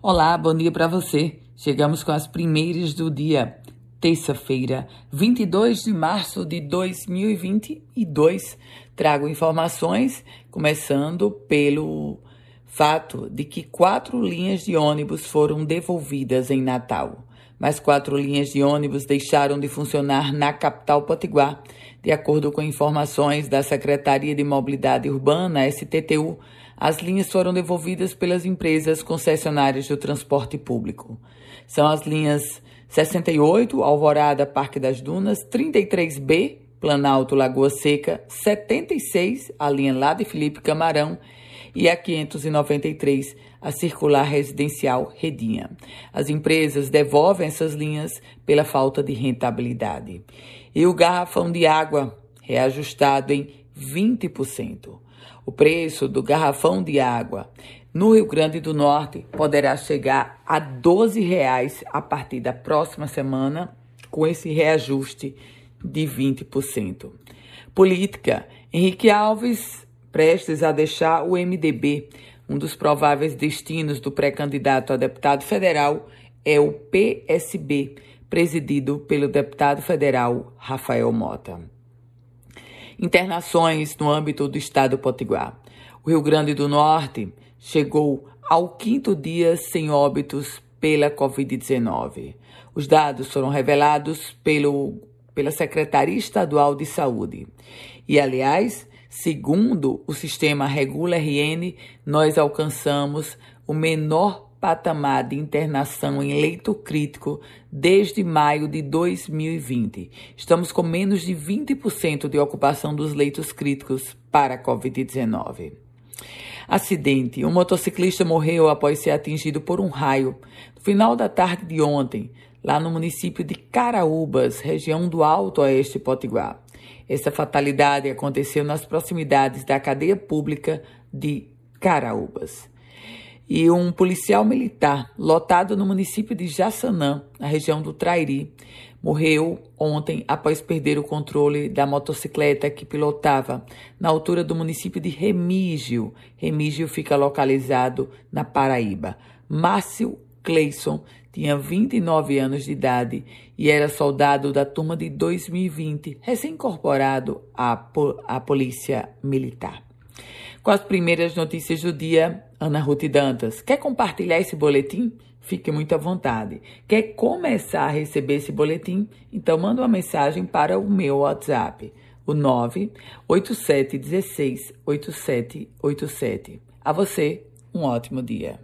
Olá, bom dia para você. Chegamos com as primeiras do dia, terça-feira, 22 de março de 2022. Trago informações, começando pelo fato de que quatro linhas de ônibus foram devolvidas em Natal. Mais quatro linhas de ônibus deixaram de funcionar na capital potiguar, de acordo com informações da Secretaria de Mobilidade Urbana, STTU. As linhas foram devolvidas pelas empresas concessionárias do transporte público. São as linhas 68, Alvorada, Parque das Dunas, 33B, Planalto, Lagoa Seca, 76, a linha lá de Felipe Camarão e a 593, a circular residencial Redinha. As empresas devolvem essas linhas pela falta de rentabilidade. E o garrafão de água reajustado em 20%. O preço do garrafão de água no Rio Grande do Norte poderá chegar a R$ 12,00 a partir da próxima semana, com esse reajuste de 20%. Política: Henrique Alves prestes a deixar o MDB. Um dos prováveis destinos do pré-candidato a deputado federal é o PSB, presidido pelo deputado federal Rafael Mota. Internações no âmbito do estado potiguar. O Rio Grande do Norte chegou ao quinto dia sem óbitos pela Covid-19. Os dados foram revelados pelo, pela Secretaria Estadual de Saúde. E, aliás, segundo o sistema Regula RN, nós alcançamos o menor patamar de internação em leito crítico desde maio de 2020. Estamos com menos de 20% de ocupação dos leitos críticos para a Covid-19. Acidente. Um motociclista morreu após ser atingido por um raio no final da tarde de ontem, lá no município de Caraúbas, região do Alto Oeste Potiguar. Essa fatalidade aconteceu nas proximidades da cadeia pública de Caraúbas e um policial militar lotado no município de Jaçanã, na região do Trairi, morreu ontem após perder o controle da motocicleta que pilotava na altura do município de Remígio. Remígio fica localizado na Paraíba. Márcio Cleison tinha 29 anos de idade e era soldado da turma de 2020, recém-incorporado à, à Polícia Militar. Com as primeiras notícias do dia, Ana Ruth Dantas. Quer compartilhar esse boletim? Fique muito à vontade. Quer começar a receber esse boletim? Então manda uma mensagem para o meu WhatsApp, o 987168787. A você, um ótimo dia.